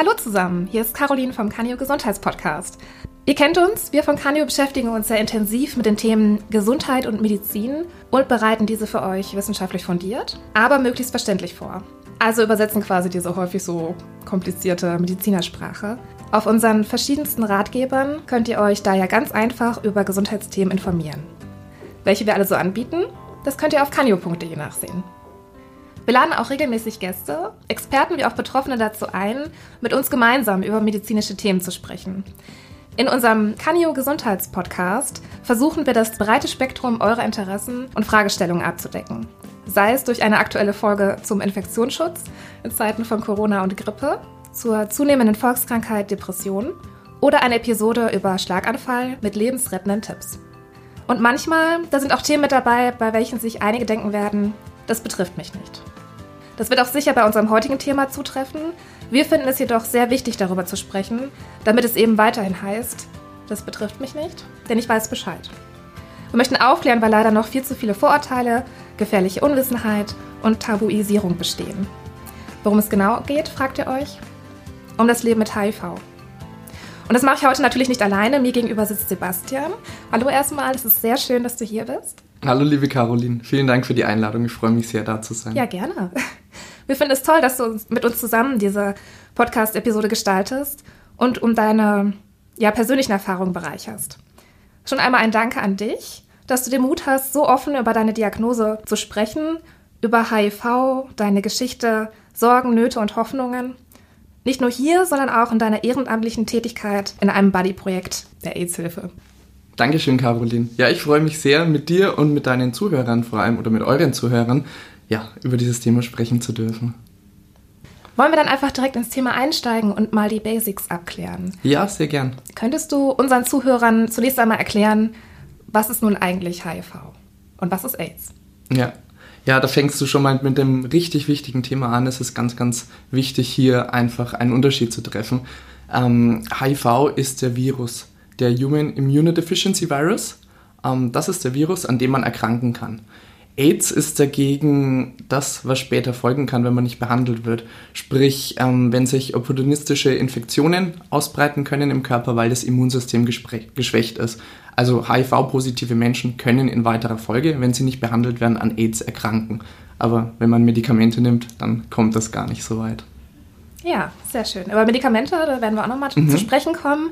Hallo zusammen, hier ist Caroline vom Canio Gesundheitspodcast. Ihr kennt uns, wir von Canio beschäftigen uns sehr intensiv mit den Themen Gesundheit und Medizin und bereiten diese für euch wissenschaftlich fundiert, aber möglichst verständlich vor. Also übersetzen quasi diese häufig so komplizierte Medizinersprache. Auf unseren verschiedensten Ratgebern könnt ihr euch da ja ganz einfach über Gesundheitsthemen informieren. Welche wir alle so anbieten, das könnt ihr auf canio.de nachsehen. Wir laden auch regelmäßig Gäste, Experten wie auch Betroffene dazu ein, mit uns gemeinsam über medizinische Themen zu sprechen. In unserem Canio Gesundheitspodcast versuchen wir das breite Spektrum eurer Interessen und Fragestellungen abzudecken. Sei es durch eine aktuelle Folge zum Infektionsschutz in Zeiten von Corona und Grippe, zur zunehmenden Volkskrankheit Depression oder eine Episode über Schlaganfall mit lebensrettenden Tipps. Und manchmal, da sind auch Themen mit dabei, bei welchen sich einige denken werden, das betrifft mich nicht. Das wird auch sicher bei unserem heutigen Thema zutreffen. Wir finden es jedoch sehr wichtig, darüber zu sprechen, damit es eben weiterhin heißt, das betrifft mich nicht, denn ich weiß Bescheid. Wir möchten aufklären, weil leider noch viel zu viele Vorurteile, gefährliche Unwissenheit und Tabuisierung bestehen. Worum es genau geht, fragt ihr euch? Um das Leben mit HIV. Und das mache ich heute natürlich nicht alleine. Mir gegenüber sitzt Sebastian. Hallo erstmal, es ist sehr schön, dass du hier bist. Hallo liebe Caroline, vielen Dank für die Einladung. Ich freue mich sehr, da zu sein. Ja, gerne. Wir finden es toll, dass du mit uns zusammen diese Podcast-Episode gestaltest und um deine ja, persönlichen Erfahrungen bereicherst. Schon einmal ein Danke an dich, dass du den Mut hast, so offen über deine Diagnose zu sprechen, über HIV, deine Geschichte, Sorgen, Nöte und Hoffnungen. Nicht nur hier, sondern auch in deiner ehrenamtlichen Tätigkeit in einem Buddy-Projekt der AIDS-Hilfe. Dankeschön, Caroline. Ja, ich freue mich sehr, mit dir und mit deinen Zuhörern vor allem oder mit euren Zuhörern ja, über dieses Thema sprechen zu dürfen. Wollen wir dann einfach direkt ins Thema einsteigen und mal die Basics abklären? Ja, sehr gern. Könntest du unseren Zuhörern zunächst einmal erklären, was ist nun eigentlich HIV und was ist AIDS? Ja. Ja, da fängst du schon mal mit dem richtig wichtigen Thema an. Es ist ganz, ganz wichtig, hier einfach einen Unterschied zu treffen. Ähm, HIV ist der Virus, der Human Immunodeficiency Virus. Ähm, das ist der Virus, an dem man erkranken kann. AIDS ist dagegen das, was später folgen kann, wenn man nicht behandelt wird. Sprich, ähm, wenn sich opportunistische Infektionen ausbreiten können im Körper, weil das Immunsystem geschwächt ist. Also HIV-positive Menschen können in weiterer Folge, wenn sie nicht behandelt werden, an AIDS erkranken. Aber wenn man Medikamente nimmt, dann kommt das gar nicht so weit. Ja, sehr schön. Über Medikamente, da werden wir auch nochmal mhm. zu sprechen kommen.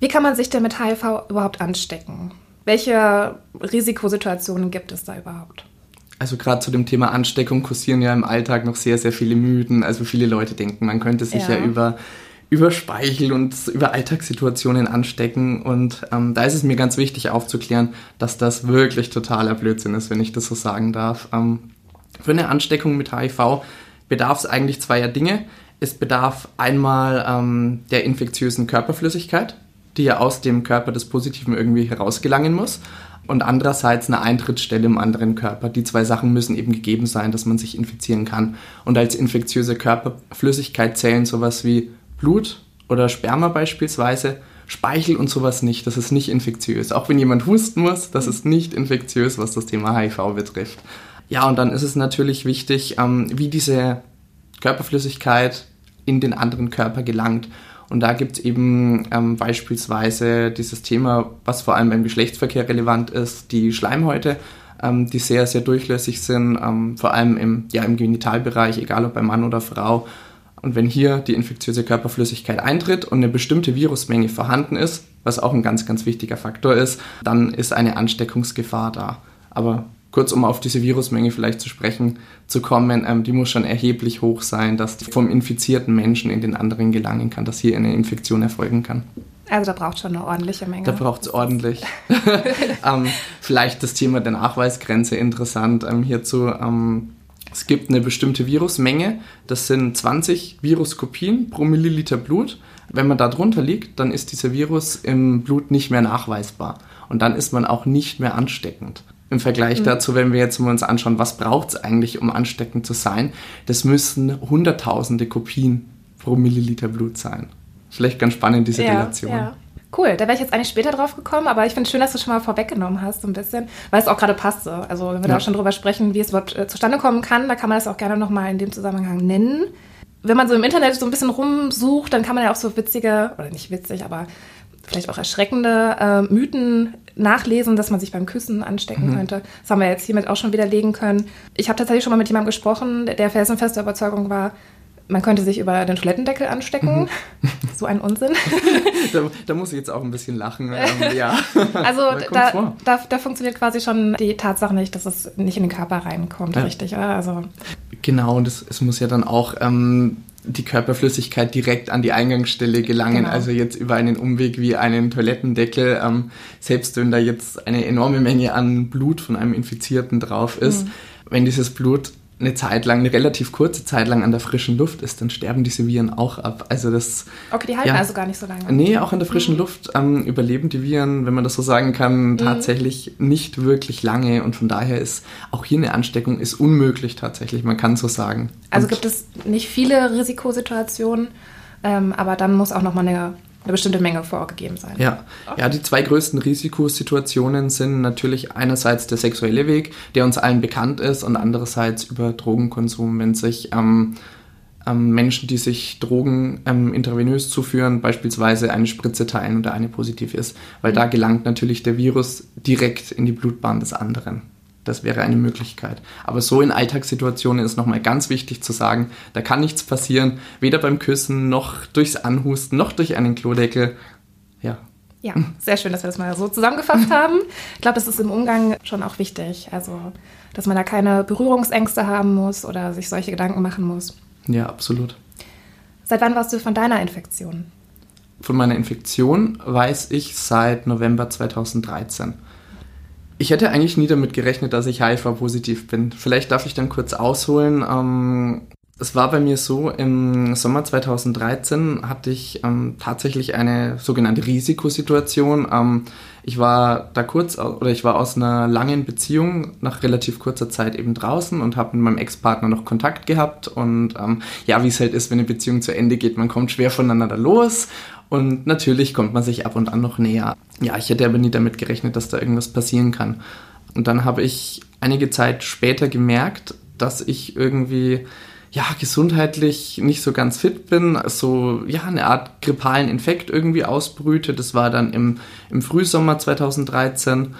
Wie kann man sich denn mit HIV überhaupt anstecken? Welche Risikosituationen gibt es da überhaupt? Also gerade zu dem Thema Ansteckung kursieren ja im Alltag noch sehr, sehr viele Mythen. Also viele Leute denken, man könnte sich ja, ja über, über Speichel und über Alltagssituationen anstecken. Und ähm, da ist es mir ganz wichtig aufzuklären, dass das wirklich totaler Blödsinn ist, wenn ich das so sagen darf. Ähm, für eine Ansteckung mit HIV bedarf es eigentlich zweier Dinge. Es bedarf einmal ähm, der infektiösen Körperflüssigkeit die ja aus dem Körper des Positiven irgendwie herausgelangen muss. Und andererseits eine Eintrittsstelle im anderen Körper. Die zwei Sachen müssen eben gegeben sein, dass man sich infizieren kann. Und als infektiöse Körperflüssigkeit zählen sowas wie Blut oder Sperma beispielsweise, Speichel und sowas nicht. Das ist nicht infektiös. Auch wenn jemand husten muss, das ist nicht infektiös, was das Thema HIV betrifft. Ja, und dann ist es natürlich wichtig, ähm, wie diese Körperflüssigkeit in den anderen Körper gelangt. Und da gibt es eben ähm, beispielsweise dieses Thema, was vor allem beim Geschlechtsverkehr relevant ist, die Schleimhäute, ähm, die sehr, sehr durchlässig sind, ähm, vor allem im, ja, im Genitalbereich, egal ob bei Mann oder Frau. Und wenn hier die infektiöse Körperflüssigkeit eintritt und eine bestimmte Virusmenge vorhanden ist, was auch ein ganz, ganz wichtiger Faktor ist, dann ist eine Ansteckungsgefahr da. Aber kurz um auf diese Virusmenge vielleicht zu sprechen zu kommen, ähm, die muss schon erheblich hoch sein, dass die vom infizierten Menschen in den anderen gelangen kann, dass hier eine Infektion erfolgen kann. Also da braucht schon eine ordentliche Menge. Da braucht es ordentlich. ähm, vielleicht das Thema der Nachweisgrenze interessant ähm, hierzu. Ähm, es gibt eine bestimmte Virusmenge, das sind 20 Viruskopien pro Milliliter Blut. Wenn man da drunter liegt, dann ist dieser Virus im Blut nicht mehr nachweisbar. Und dann ist man auch nicht mehr ansteckend im Vergleich mhm. dazu, wenn wir jetzt mal uns anschauen, was braucht es eigentlich, um ansteckend zu sein, das müssen hunderttausende Kopien pro Milliliter Blut sein. Vielleicht ganz spannend, diese ja, Relation. Ja. Cool, da wäre ich jetzt eigentlich später drauf gekommen, aber ich finde es schön, dass du schon mal vorweggenommen hast, so ein bisschen, weil es auch gerade passte. Also, wenn wir ja. da auch schon drüber sprechen, wie es überhaupt äh, zustande kommen kann, da kann man das auch gerne nochmal in dem Zusammenhang nennen. wenn man so im Internet so ein bisschen rumsucht, dann kann man ja auch so witzige, oder nicht witzig, aber vielleicht auch erschreckende äh, Mythen nachlesen, dass man sich beim Küssen anstecken mhm. könnte. Das haben wir jetzt hiermit auch schon widerlegen können. Ich habe tatsächlich schon mal mit jemandem gesprochen, der felsenfeste Überzeugung war, man könnte sich über den Toilettendeckel anstecken. Mhm. So ein Unsinn. da, da, muss ich jetzt auch ein bisschen lachen. Ähm, ja. Also da, da, da, funktioniert quasi schon die Tatsache nicht, dass es nicht in den Körper reinkommt, ja. richtig, oder? Also. Genau, und es, es muss ja dann auch ähm, die Körperflüssigkeit direkt an die Eingangsstelle gelangen. Genau. Also jetzt über einen Umweg wie einen Toilettendeckel. Ähm, selbst wenn da jetzt eine enorme Menge an Blut von einem Infizierten drauf ist, mhm. wenn dieses Blut eine Zeit lang, eine relativ kurze Zeit lang an der frischen Luft ist, dann sterben diese Viren auch ab. Also das. Okay, die halten ja, also gar nicht so lange. Nee, auch an der frischen mhm. Luft ähm, überleben die Viren, wenn man das so sagen kann, mhm. tatsächlich nicht wirklich lange. Und von daher ist auch hier eine Ansteckung ist unmöglich tatsächlich, man kann so sagen. Also und gibt es nicht viele Risikosituationen, ähm, aber dann muss auch nochmal eine eine bestimmte Menge vorgegeben sein. Ja. ja, die zwei größten Risikosituationen sind natürlich einerseits der sexuelle Weg, der uns allen bekannt ist, und andererseits über Drogenkonsum, wenn sich ähm, ähm, Menschen, die sich Drogen ähm, intravenös zuführen, beispielsweise eine Spritze teilen oder eine positiv ist, weil mhm. da gelangt natürlich der Virus direkt in die Blutbahn des anderen. Das wäre eine Möglichkeit. Aber so in Alltagssituationen ist nochmal ganz wichtig zu sagen, da kann nichts passieren, weder beim Küssen noch durchs Anhusten noch durch einen Klodeckel. Ja. Ja, sehr schön, dass wir das mal so zusammengefasst haben. Ich glaube, das ist im Umgang schon auch wichtig. Also, dass man da keine Berührungsängste haben muss oder sich solche Gedanken machen muss. Ja, absolut. Seit wann warst du von deiner Infektion? Von meiner Infektion weiß ich seit November 2013. Ich hätte eigentlich nie damit gerechnet, dass ich HIV-positiv bin. Vielleicht darf ich dann kurz ausholen. Ähm, es war bei mir so, im Sommer 2013 hatte ich ähm, tatsächlich eine sogenannte Risikosituation. Ähm, ich war da kurz, oder ich war aus einer langen Beziehung nach relativ kurzer Zeit eben draußen und habe mit meinem Ex-Partner noch Kontakt gehabt. Und ähm, ja, wie es halt ist, wenn eine Beziehung zu Ende geht, man kommt schwer voneinander los. Und natürlich kommt man sich ab und an noch näher. Ja, ich hätte aber nie damit gerechnet, dass da irgendwas passieren kann. Und dann habe ich einige Zeit später gemerkt, dass ich irgendwie ja, gesundheitlich nicht so ganz fit bin, so ja, eine Art grippalen Infekt irgendwie ausbrüte. Das war dann im, im Frühsommer 2013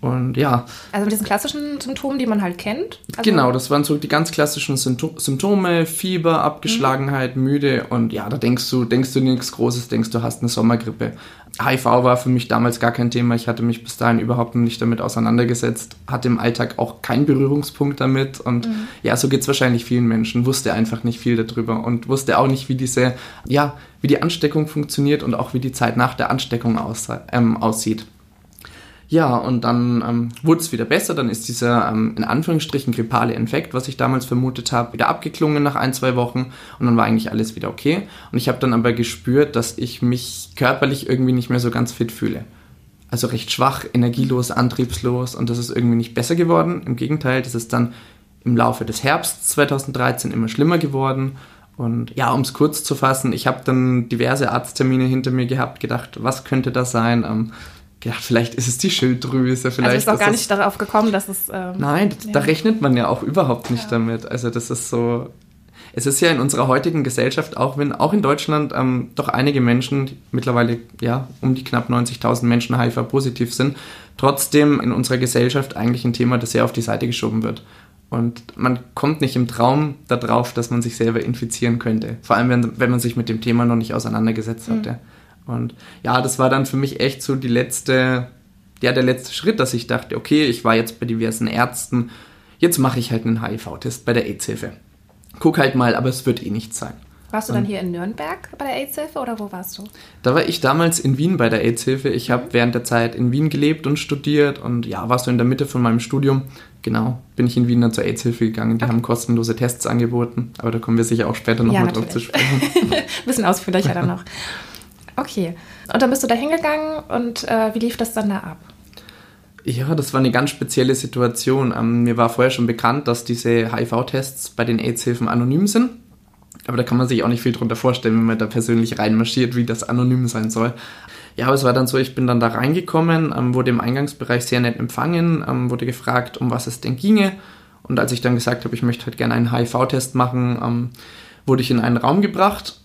und ja. Also mit diesen klassischen Symptomen, die man halt kennt? Also genau, das waren so die ganz klassischen Symptome, Fieber, Abgeschlagenheit, mhm. müde und ja, da denkst du, denkst du nichts Großes, denkst du hast eine Sommergrippe. HIV war für mich damals gar kein Thema, ich hatte mich bis dahin überhaupt nicht damit auseinandergesetzt, hatte im Alltag auch keinen Berührungspunkt damit und mhm. ja, so geht es wahrscheinlich vielen Menschen, wusste einfach nicht viel darüber und wusste auch nicht, wie diese, ja, wie die Ansteckung funktioniert und auch wie die Zeit nach der Ansteckung aus, ähm, aussieht. Ja, und dann ähm, wurde es wieder besser. Dann ist dieser ähm, in Anführungsstrichen grippale Infekt, was ich damals vermutet habe, wieder abgeklungen nach ein, zwei Wochen. Und dann war eigentlich alles wieder okay. Und ich habe dann aber gespürt, dass ich mich körperlich irgendwie nicht mehr so ganz fit fühle. Also recht schwach, energielos, antriebslos. Und das ist irgendwie nicht besser geworden. Im Gegenteil, das ist dann im Laufe des Herbsts 2013 immer schlimmer geworden. Und ja, um es kurz zu fassen, ich habe dann diverse Arzttermine hinter mir gehabt, gedacht, was könnte das sein? Ähm, gedacht, vielleicht ist es die Schilddrüse, vielleicht. Also ist auch gar nicht darauf gekommen, dass es. Ähm, Nein, ja. da rechnet man ja auch überhaupt nicht ja. damit. Also das ist so. Es ist ja in unserer heutigen Gesellschaft, auch wenn auch in Deutschland ähm, doch einige Menschen, mittlerweile ja um die knapp 90.000 Menschen HIV-positiv sind, trotzdem in unserer Gesellschaft eigentlich ein Thema, das sehr auf die Seite geschoben wird. Und man kommt nicht im Traum darauf, dass man sich selber infizieren könnte. Vor allem, wenn, wenn man sich mit dem Thema noch nicht auseinandergesetzt hatte. Mhm. Und ja, das war dann für mich echt so die letzte, ja, der letzte Schritt, dass ich dachte, okay, ich war jetzt bei diversen Ärzten, jetzt mache ich halt einen HIV-Test bei der AIDS-Hilfe. Guck halt mal, aber es wird eh nichts sein. Warst du dann hier in Nürnberg bei der AIDS-Hilfe oder wo warst du? Da war ich damals in Wien bei der AIDS-Hilfe. Ich mhm. habe während der Zeit in Wien gelebt und studiert und ja, warst du in der Mitte von meinem Studium. Genau, bin ich in Wien dann zur AIDS-Hilfe gegangen. Die okay. haben kostenlose Tests angeboten, aber da kommen wir sicher auch später nochmal ja, drauf zu sprechen. Ein bisschen ausführlicher dann noch. Okay. Und dann bist du da hingegangen und äh, wie lief das dann da ab? Ja, das war eine ganz spezielle Situation. Ähm, mir war vorher schon bekannt, dass diese HIV-Tests bei den AIDS-Hilfen anonym sind. Aber da kann man sich auch nicht viel drunter vorstellen, wenn man da persönlich reinmarschiert, wie das anonym sein soll. Ja, aber es war dann so, ich bin dann da reingekommen, ähm, wurde im Eingangsbereich sehr nett empfangen, ähm, wurde gefragt, um was es denn ginge. Und als ich dann gesagt habe, ich möchte halt gerne einen HIV-Test machen, ähm, wurde ich in einen Raum gebracht.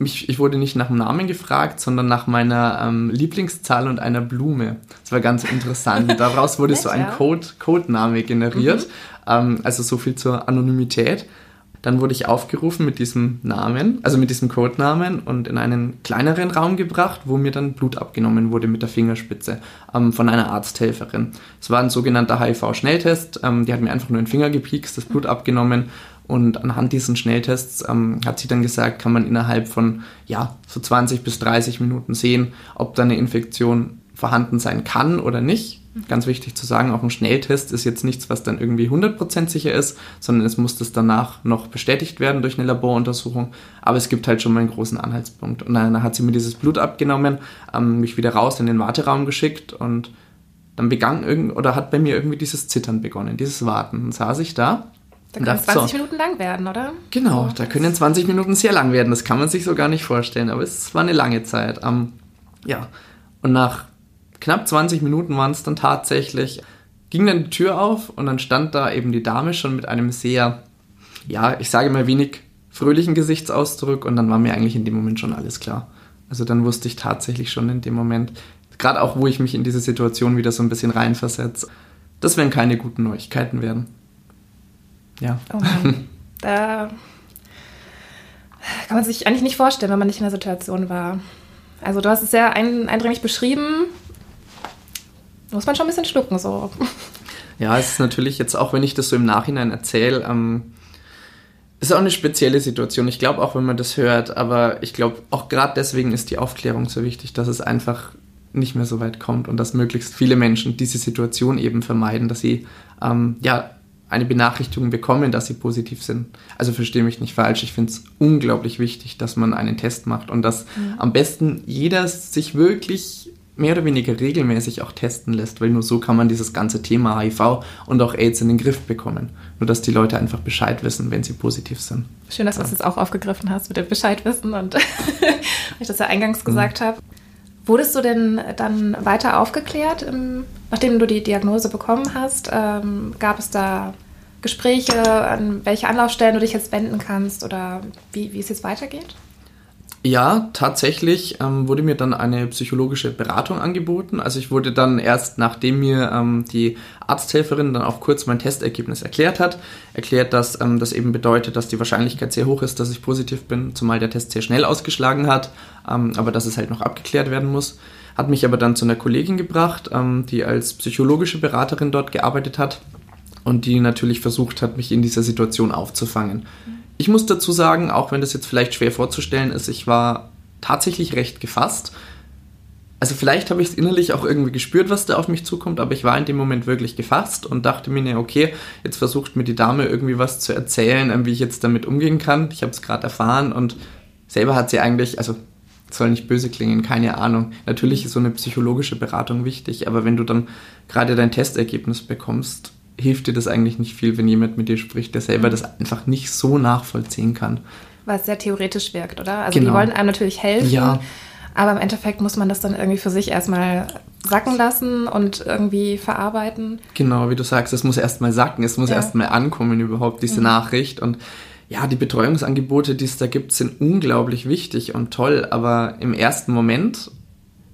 Mich, ich wurde nicht nach dem Namen gefragt, sondern nach meiner ähm, Lieblingszahl und einer Blume. Das war ganz interessant. Daraus wurde so ein Code, Codename generiert. Mhm. Ähm, also so viel zur Anonymität. Dann wurde ich aufgerufen mit diesem Namen, also mit diesem Codenamen und in einen kleineren Raum gebracht, wo mir dann Blut abgenommen wurde mit der Fingerspitze ähm, von einer Arzthelferin. Es war ein sogenannter HIV-Schnelltest. Ähm, die hat mir einfach nur den Finger gepiekst, das Blut abgenommen und anhand diesen Schnelltests ähm, hat sie dann gesagt, kann man innerhalb von ja so 20 bis 30 Minuten sehen, ob da eine Infektion vorhanden sein kann oder nicht. Ganz wichtig zu sagen, auch ein Schnelltest ist jetzt nichts, was dann irgendwie 100% sicher ist, sondern es muss das danach noch bestätigt werden durch eine Laboruntersuchung. Aber es gibt halt schon mal einen großen Anhaltspunkt. Und dann hat sie mir dieses Blut abgenommen, ähm, mich wieder raus in den Warteraum geschickt und dann begann irgend oder hat bei mir irgendwie dieses Zittern begonnen, dieses Warten. Dann saß ich da. Da können 20 so, Minuten lang werden, oder? Genau, da können 20 Minuten sehr lang werden. Das kann man sich so gar nicht vorstellen, aber es war eine lange Zeit. Ähm, ja, und nach knapp 20 Minuten waren es dann tatsächlich, ging dann die Tür auf und dann stand da eben die Dame schon mit einem sehr, ja, ich sage mal wenig fröhlichen Gesichtsausdruck und dann war mir eigentlich in dem Moment schon alles klar. Also dann wusste ich tatsächlich schon in dem Moment, gerade auch wo ich mich in diese Situation wieder so ein bisschen reinversetze, das werden keine guten Neuigkeiten werden. Ja. Oh Mann. da kann man sich eigentlich nicht vorstellen, wenn man nicht in der Situation war. Also du hast es sehr eindringlich beschrieben muss man schon ein bisschen schlucken so. Ja, es ist natürlich jetzt auch, wenn ich das so im Nachhinein erzähle, ähm, ist auch eine spezielle Situation. Ich glaube auch, wenn man das hört, aber ich glaube auch gerade deswegen ist die Aufklärung so wichtig, dass es einfach nicht mehr so weit kommt und dass möglichst viele Menschen diese Situation eben vermeiden, dass sie ähm, ja eine Benachrichtigung bekommen, dass sie positiv sind. Also verstehe mich nicht falsch, ich finde es unglaublich wichtig, dass man einen Test macht und dass mhm. am besten jeder sich wirklich mehr oder weniger regelmäßig auch testen lässt, weil nur so kann man dieses ganze Thema HIV und auch AIDS in den Griff bekommen. Nur dass die Leute einfach Bescheid wissen, wenn sie positiv sind. Schön, dass ja. du das jetzt auch aufgegriffen hast mit dem Bescheidwissen und ich das ja eingangs gesagt mhm. habe. Wurdest du denn dann weiter aufgeklärt, nachdem du die Diagnose bekommen hast? Ähm, gab es da Gespräche, an welche Anlaufstellen du dich jetzt wenden kannst oder wie, wie es jetzt weitergeht? Ja, tatsächlich ähm, wurde mir dann eine psychologische Beratung angeboten. Also ich wurde dann erst, nachdem mir ähm, die Arzthelferin dann auch kurz mein Testergebnis erklärt hat, erklärt, dass ähm, das eben bedeutet, dass die Wahrscheinlichkeit sehr hoch ist, dass ich positiv bin, zumal der Test sehr schnell ausgeschlagen hat, ähm, aber dass es halt noch abgeklärt werden muss. Hat mich aber dann zu einer Kollegin gebracht, ähm, die als psychologische Beraterin dort gearbeitet hat und die natürlich versucht hat, mich in dieser Situation aufzufangen. Mhm ich muss dazu sagen, auch wenn das jetzt vielleicht schwer vorzustellen ist, ich war tatsächlich recht gefasst. Also vielleicht habe ich es innerlich auch irgendwie gespürt, was da auf mich zukommt, aber ich war in dem Moment wirklich gefasst und dachte mir, okay, jetzt versucht mir die Dame irgendwie was zu erzählen, ähm, wie ich jetzt damit umgehen kann. Ich habe es gerade erfahren und selber hat sie eigentlich, also soll nicht böse klingen, keine Ahnung. Natürlich ist so eine psychologische Beratung wichtig, aber wenn du dann gerade dein Testergebnis bekommst, hilft dir das eigentlich nicht viel, wenn jemand mit dir spricht, der selber mhm. das einfach nicht so nachvollziehen kann. Es sehr theoretisch wirkt, oder? Also genau. die wollen einem natürlich helfen, ja. aber im Endeffekt muss man das dann irgendwie für sich erstmal sacken lassen und irgendwie verarbeiten. Genau, wie du sagst, es muss erstmal sacken, es muss ja. erstmal ankommen überhaupt, diese mhm. Nachricht und ja, die Betreuungsangebote, die es da gibt, sind unglaublich wichtig und toll, aber im ersten Moment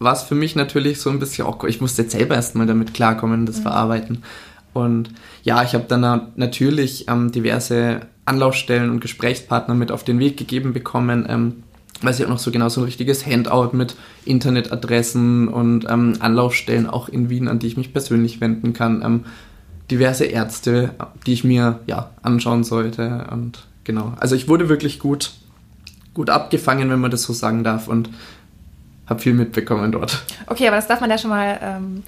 war es für mich natürlich so ein bisschen auch, ich musste jetzt selber erstmal damit klarkommen das mhm. verarbeiten. Und ja, ich habe dann natürlich ähm, diverse Anlaufstellen und Gesprächspartner mit auf den Weg gegeben bekommen. Ähm, weiß ich auch noch so genau so ein richtiges Handout mit Internetadressen und ähm, Anlaufstellen auch in Wien, an die ich mich persönlich wenden kann. Ähm, diverse Ärzte, die ich mir ja anschauen sollte. Und genau. Also ich wurde wirklich gut, gut abgefangen, wenn man das so sagen darf. Und habe viel mitbekommen dort. Okay, aber das darf man ja schon mal ähm,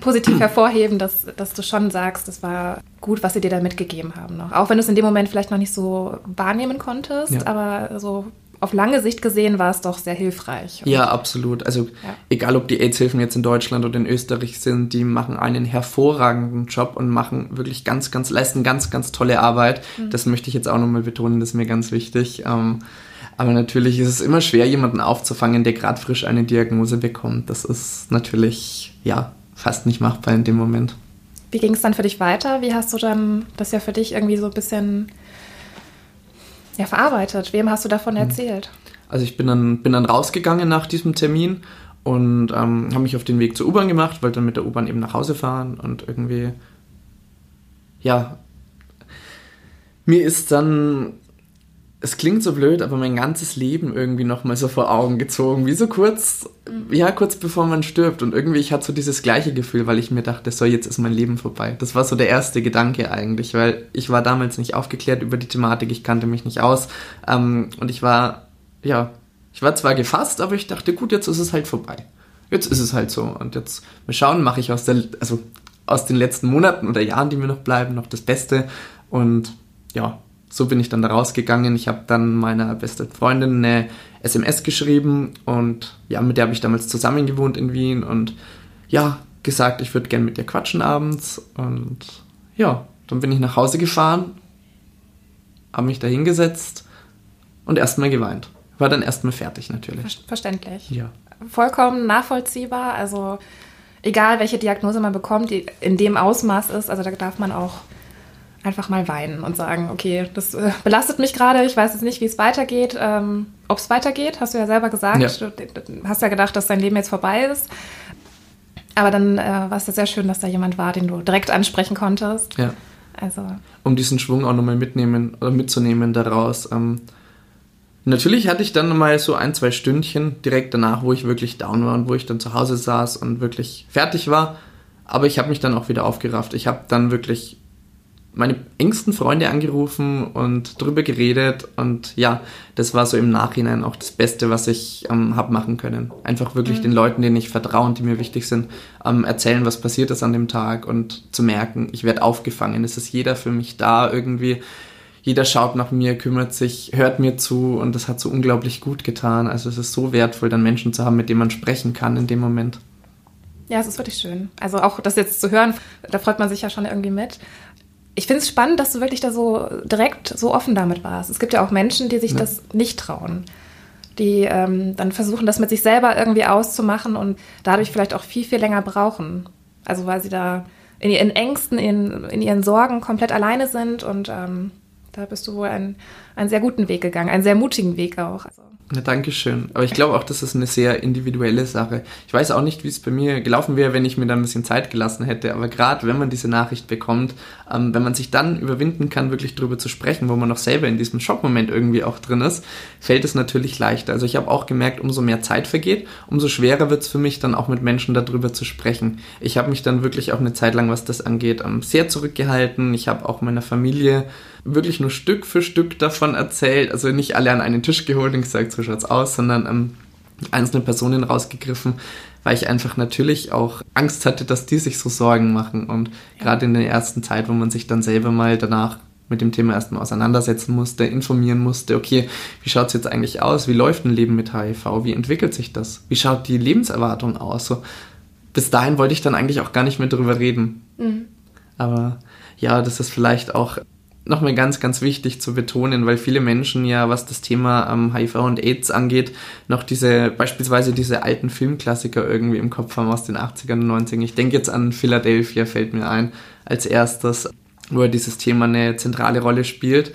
positiv hervorheben, dass, dass du schon sagst, das war gut, was sie dir da mitgegeben haben. Noch. Auch wenn du es in dem Moment vielleicht noch nicht so wahrnehmen konntest, ja. aber so auf lange Sicht gesehen war es doch sehr hilfreich. Ja, absolut. Also ja. egal, ob die AIDS-Hilfen jetzt in Deutschland oder in Österreich sind, die machen einen hervorragenden Job und machen wirklich ganz, ganz, leisten ganz, ganz tolle Arbeit. Mhm. Das möchte ich jetzt auch nochmal betonen, das ist mir ganz wichtig. Ähm, aber natürlich ist es immer schwer, jemanden aufzufangen, der gerade frisch eine Diagnose bekommt. Das ist natürlich, ja, fast nicht machbar in dem Moment. Wie ging es dann für dich weiter? Wie hast du dann das ja für dich irgendwie so ein bisschen ja, verarbeitet? Wem hast du davon mhm. erzählt? Also ich bin dann, bin dann rausgegangen nach diesem Termin und ähm, habe mich auf den Weg zur U-Bahn gemacht, wollte dann mit der U-Bahn eben nach Hause fahren und irgendwie, ja, mir ist dann es klingt so blöd, aber mein ganzes Leben irgendwie nochmal so vor Augen gezogen, wie so kurz, mhm. ja, kurz bevor man stirbt. Und irgendwie, ich hatte so dieses gleiche Gefühl, weil ich mir dachte, so, jetzt ist mein Leben vorbei. Das war so der erste Gedanke eigentlich, weil ich war damals nicht aufgeklärt über die Thematik, ich kannte mich nicht aus. Ähm, und ich war, ja, ich war zwar gefasst, aber ich dachte, gut, jetzt ist es halt vorbei. Jetzt ist es halt so. Und jetzt mal schauen, mache ich aus der, also aus den letzten Monaten oder Jahren, die mir noch bleiben, noch das Beste. Und ja, so bin ich dann da rausgegangen. Ich habe dann meiner besten Freundin eine SMS geschrieben und ja, mit der habe ich damals zusammen gewohnt in Wien und ja, gesagt, ich würde gerne mit ihr quatschen abends und ja, dann bin ich nach Hause gefahren, habe mich da hingesetzt und erstmal geweint. War dann erstmal fertig natürlich. Verständlich. Ja. Vollkommen nachvollziehbar. Also egal, welche Diagnose man bekommt, die in dem Ausmaß ist, also da darf man auch einfach mal weinen und sagen, okay, das äh, belastet mich gerade, ich weiß jetzt nicht, wie es weitergeht. Ähm, Ob es weitergeht, hast du ja selber gesagt. Ja. Du hast ja gedacht, dass dein Leben jetzt vorbei ist. Aber dann äh, war es ja sehr schön, dass da jemand war, den du direkt ansprechen konntest. Ja. Also. Um diesen Schwung auch nochmal mitnehmen oder mitzunehmen daraus. Ähm, natürlich hatte ich dann mal so ein, zwei Stündchen direkt danach, wo ich wirklich down war und wo ich dann zu Hause saß und wirklich fertig war. Aber ich habe mich dann auch wieder aufgerafft. Ich habe dann wirklich meine engsten Freunde angerufen und drüber geredet und ja, das war so im Nachhinein auch das Beste, was ich ähm, habe machen können. Einfach wirklich mhm. den Leuten, denen ich vertraue und die mir wichtig sind, ähm, erzählen, was passiert ist an dem Tag und zu merken, ich werde aufgefangen. Es ist jeder für mich da irgendwie. Jeder schaut nach mir, kümmert sich, hört mir zu und das hat so unglaublich gut getan. Also es ist so wertvoll, dann Menschen zu haben, mit denen man sprechen kann in dem Moment. Ja, es ist wirklich schön. Also auch das jetzt zu hören, da freut man sich ja schon irgendwie mit ich finde es spannend, dass du wirklich da so direkt so offen damit warst. Es gibt ja auch Menschen, die sich ja. das nicht trauen. Die ähm, dann versuchen, das mit sich selber irgendwie auszumachen und dadurch vielleicht auch viel, viel länger brauchen. Also weil sie da in ihren Ängsten, in, in ihren Sorgen komplett alleine sind und ähm, da bist du wohl einen, einen sehr guten Weg gegangen, einen sehr mutigen Weg auch. Also. Ja, Dankeschön. Aber ich glaube auch, das ist eine sehr individuelle Sache. Ich weiß auch nicht, wie es bei mir gelaufen wäre, wenn ich mir da ein bisschen Zeit gelassen hätte. Aber gerade wenn man diese Nachricht bekommt, ähm, wenn man sich dann überwinden kann, wirklich drüber zu sprechen, wo man noch selber in diesem Schockmoment irgendwie auch drin ist, fällt es natürlich leichter. Also ich habe auch gemerkt, umso mehr Zeit vergeht, umso schwerer wird es für mich dann auch mit Menschen darüber zu sprechen. Ich habe mich dann wirklich auch eine Zeit lang, was das angeht, ähm, sehr zurückgehalten. Ich habe auch meiner Familie wirklich nur Stück für Stück davon erzählt. Also nicht alle an einen Tisch geholt und gesagt, so schaut's aus, sondern ähm, einzelne Personen rausgegriffen, weil ich einfach natürlich auch Angst hatte, dass die sich so Sorgen machen. Und ja. gerade in der ersten Zeit, wo man sich dann selber mal danach mit dem Thema erstmal auseinandersetzen musste, informieren musste, okay, wie schaut es jetzt eigentlich aus? Wie läuft ein Leben mit HIV? Wie entwickelt sich das? Wie schaut die Lebenserwartung aus? So, bis dahin wollte ich dann eigentlich auch gar nicht mehr drüber reden. Mhm. Aber ja, das ist vielleicht auch nochmal ganz, ganz wichtig zu betonen, weil viele Menschen ja, was das Thema ähm, HIV und AIDS angeht, noch diese, beispielsweise diese alten Filmklassiker irgendwie im Kopf haben aus den 80ern und 90ern. Ich denke jetzt an Philadelphia, fällt mir ein, als erstes, wo dieses Thema eine zentrale Rolle spielt.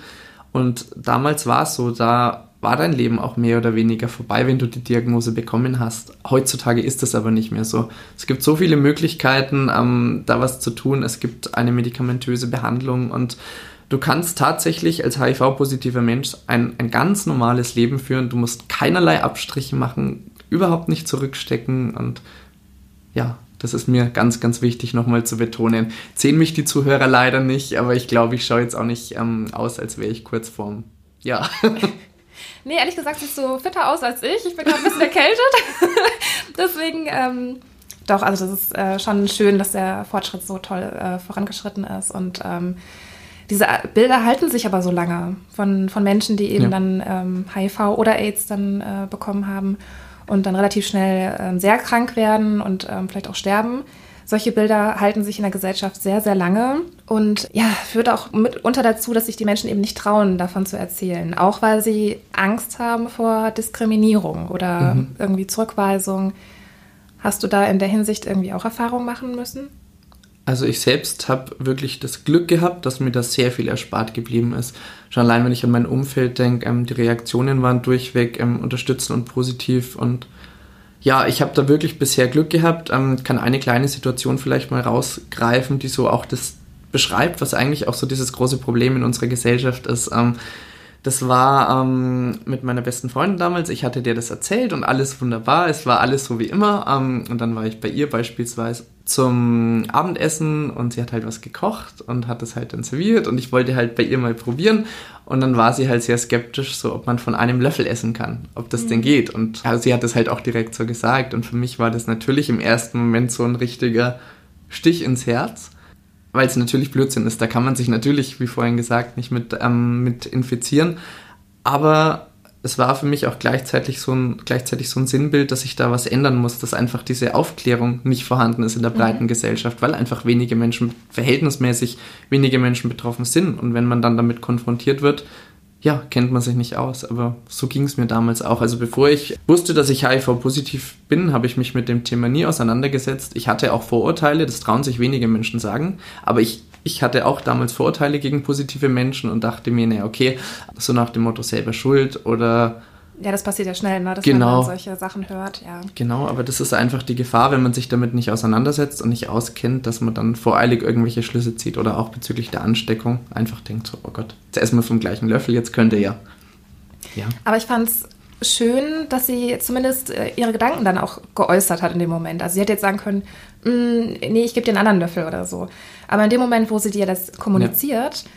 Und damals war es so, da war dein Leben auch mehr oder weniger vorbei, wenn du die Diagnose bekommen hast. Heutzutage ist das aber nicht mehr so. Es gibt so viele Möglichkeiten, ähm, da was zu tun. Es gibt eine medikamentöse Behandlung und Du kannst tatsächlich als HIV-positiver Mensch ein, ein ganz normales Leben führen. Du musst keinerlei Abstriche machen, überhaupt nicht zurückstecken und ja, das ist mir ganz, ganz wichtig nochmal zu betonen. Sehen mich die Zuhörer leider nicht, aber ich glaube, ich schaue jetzt auch nicht ähm, aus, als wäre ich kurz vorm. Ja. nee, ehrlich gesagt siehst du fitter aus als ich. Ich bin gerade ein bisschen erkältet. Deswegen, ähm, doch, also das ist äh, schon schön, dass der Fortschritt so toll äh, vorangeschritten ist und ähm, diese Bilder halten sich aber so lange von, von Menschen, die eben ja. dann ähm, HIV oder AIDS dann äh, bekommen haben und dann relativ schnell ähm, sehr krank werden und ähm, vielleicht auch sterben. Solche Bilder halten sich in der Gesellschaft sehr, sehr lange und ja, führt auch mitunter dazu, dass sich die Menschen eben nicht trauen, davon zu erzählen. Auch weil sie Angst haben vor Diskriminierung oder mhm. irgendwie Zurückweisung. Hast du da in der Hinsicht irgendwie auch Erfahrungen machen müssen? Also ich selbst habe wirklich das Glück gehabt, dass mir da sehr viel erspart geblieben ist. Schon allein, wenn ich an mein Umfeld denke, ähm, die Reaktionen waren durchweg ähm, unterstützend und positiv und ja, ich habe da wirklich bisher Glück gehabt. Ähm, kann eine kleine Situation vielleicht mal rausgreifen, die so auch das beschreibt, was eigentlich auch so dieses große Problem in unserer Gesellschaft ist. Ähm, das war ähm, mit meiner besten Freundin damals. Ich hatte dir das erzählt und alles wunderbar. Es war alles so wie immer. Ähm, und dann war ich bei ihr beispielsweise zum Abendessen und sie hat halt was gekocht und hat das halt dann serviert und ich wollte halt bei ihr mal probieren und dann war sie halt sehr skeptisch, so ob man von einem Löffel essen kann, ob das mhm. denn geht und also sie hat das halt auch direkt so gesagt und für mich war das natürlich im ersten Moment so ein richtiger Stich ins Herz weil es natürlich Blödsinn ist. Da kann man sich natürlich, wie vorhin gesagt, nicht mit, ähm, mit infizieren. Aber es war für mich auch gleichzeitig so, ein, gleichzeitig so ein Sinnbild, dass ich da was ändern muss, dass einfach diese Aufklärung nicht vorhanden ist in der breiten mhm. Gesellschaft, weil einfach wenige Menschen, verhältnismäßig wenige Menschen betroffen sind. Und wenn man dann damit konfrontiert wird, ja, kennt man sich nicht aus. Aber so ging es mir damals auch. Also bevor ich wusste, dass ich HIV-positiv bin, habe ich mich mit dem Thema nie auseinandergesetzt. Ich hatte auch Vorurteile, das trauen sich wenige Menschen sagen. Aber ich, ich hatte auch damals Vorurteile gegen positive Menschen und dachte mir, naja, okay, so nach dem Motto selber schuld oder ja, das passiert ja schnell, ne? dass genau. man solche Sachen hört. Ja. Genau, aber das ist einfach die Gefahr, wenn man sich damit nicht auseinandersetzt und nicht auskennt, dass man dann voreilig irgendwelche Schlüsse zieht oder auch bezüglich der Ansteckung einfach denkt, so, oh Gott, jetzt essen wir vom gleichen Löffel, jetzt könnte ja. ja. Aber ich fand es schön, dass sie zumindest äh, ihre Gedanken dann auch geäußert hat in dem Moment. Also sie hätte jetzt sagen können, mm, nee, ich gebe dir einen anderen Löffel oder so. Aber in dem Moment, wo sie dir das kommuniziert, ja.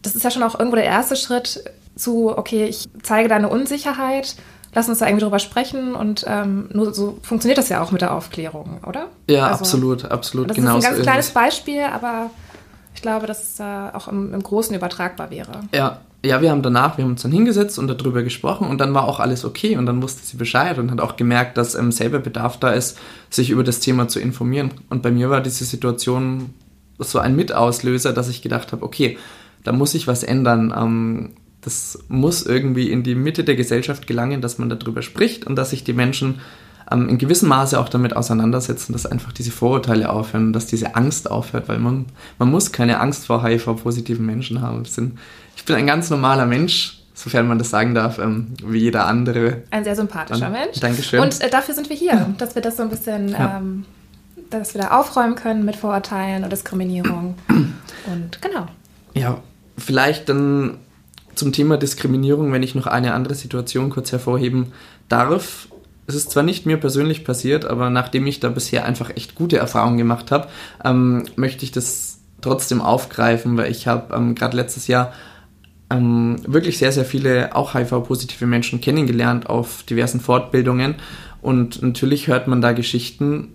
das ist ja schon auch irgendwo der erste Schritt, zu, okay, ich zeige deine Unsicherheit, lass uns da irgendwie drüber sprechen und ähm, nur so funktioniert das ja auch mit der Aufklärung, oder? Ja, also, absolut, absolut. Das genau ist ein ganz kleines Beispiel, aber ich glaube, dass es da auch im, im Großen übertragbar wäre. Ja, ja, wir haben danach, wir haben uns dann hingesetzt und darüber gesprochen und dann war auch alles okay und dann wusste sie Bescheid und hat auch gemerkt, dass ähm, selber Bedarf da ist, sich über das Thema zu informieren. Und bei mir war diese Situation so ein Mitauslöser, dass ich gedacht habe, okay, da muss ich was ändern. Ähm, das muss irgendwie in die Mitte der Gesellschaft gelangen, dass man darüber spricht und dass sich die Menschen ähm, in gewissem Maße auch damit auseinandersetzen, dass einfach diese Vorurteile aufhören, dass diese Angst aufhört, weil man, man muss keine Angst vor HIV-positiven Menschen haben. Sind, ich bin ein ganz normaler Mensch, sofern man das sagen darf, ähm, wie jeder andere. Ein sehr sympathischer und, Mensch. Dankeschön. Und äh, dafür sind wir hier, dass wir das so ein bisschen, ja. ähm, dass wir da aufräumen können mit Vorurteilen und Diskriminierung. und genau. Ja, vielleicht dann zum Thema Diskriminierung, wenn ich noch eine andere Situation kurz hervorheben darf. Es ist zwar nicht mir persönlich passiert, aber nachdem ich da bisher einfach echt gute Erfahrungen gemacht habe, ähm, möchte ich das trotzdem aufgreifen, weil ich habe ähm, gerade letztes Jahr ähm, wirklich sehr, sehr viele auch HIV-positive Menschen kennengelernt auf diversen Fortbildungen. Und natürlich hört man da Geschichten,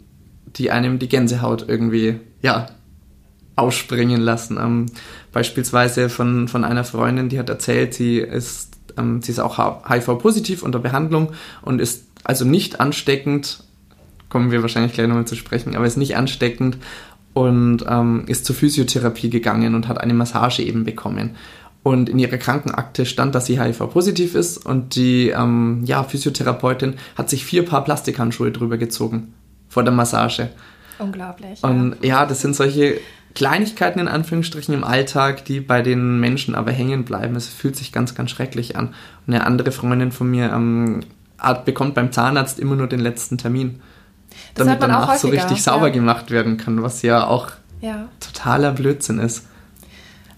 die einem die Gänsehaut irgendwie, ja, ausspringen lassen. Ähm, beispielsweise von, von einer Freundin, die hat erzählt, sie ist, ähm, sie ist auch HIV-positiv unter Behandlung und ist also nicht ansteckend, kommen wir wahrscheinlich gleich nochmal zu sprechen, aber ist nicht ansteckend und ähm, ist zur Physiotherapie gegangen und hat eine Massage eben bekommen. Und in ihrer Krankenakte stand, dass sie HIV-positiv ist und die ähm, ja, Physiotherapeutin hat sich vier Paar Plastikhandschuhe drüber gezogen vor der Massage. Unglaublich. Und ja. ja, das sind solche Kleinigkeiten in Anführungsstrichen im Alltag, die bei den Menschen aber hängen bleiben. Es fühlt sich ganz, ganz schrecklich an. Und eine andere Freundin von mir ähm, bekommt beim Zahnarzt immer nur den letzten Termin. Das damit danach so richtig sauber ja. gemacht werden kann, was ja auch ja. totaler Blödsinn ist.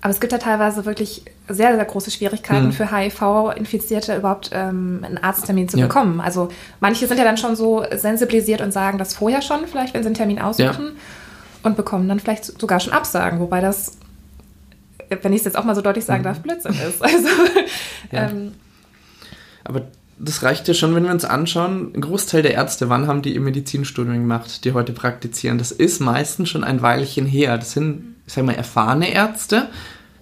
Aber es gibt ja teilweise wirklich sehr, sehr große Schwierigkeiten mhm. für HIV-Infizierte überhaupt ähm, einen Arzttermin zu ja. bekommen. Also manche sind ja dann schon so sensibilisiert und sagen das vorher schon, vielleicht wenn sie einen Termin aussuchen. Ja und bekommen dann vielleicht sogar schon Absagen, wobei das, wenn ich es jetzt auch mal so deutlich sagen mhm. darf, Blödsinn ist. Also, ja. ähm, Aber das reicht ja schon, wenn wir uns anschauen, ein Großteil der Ärzte, wann haben die ihr Medizinstudium gemacht, die heute praktizieren? Das ist meistens schon ein Weilchen her. Das sind, ich sag mal, erfahrene Ärzte,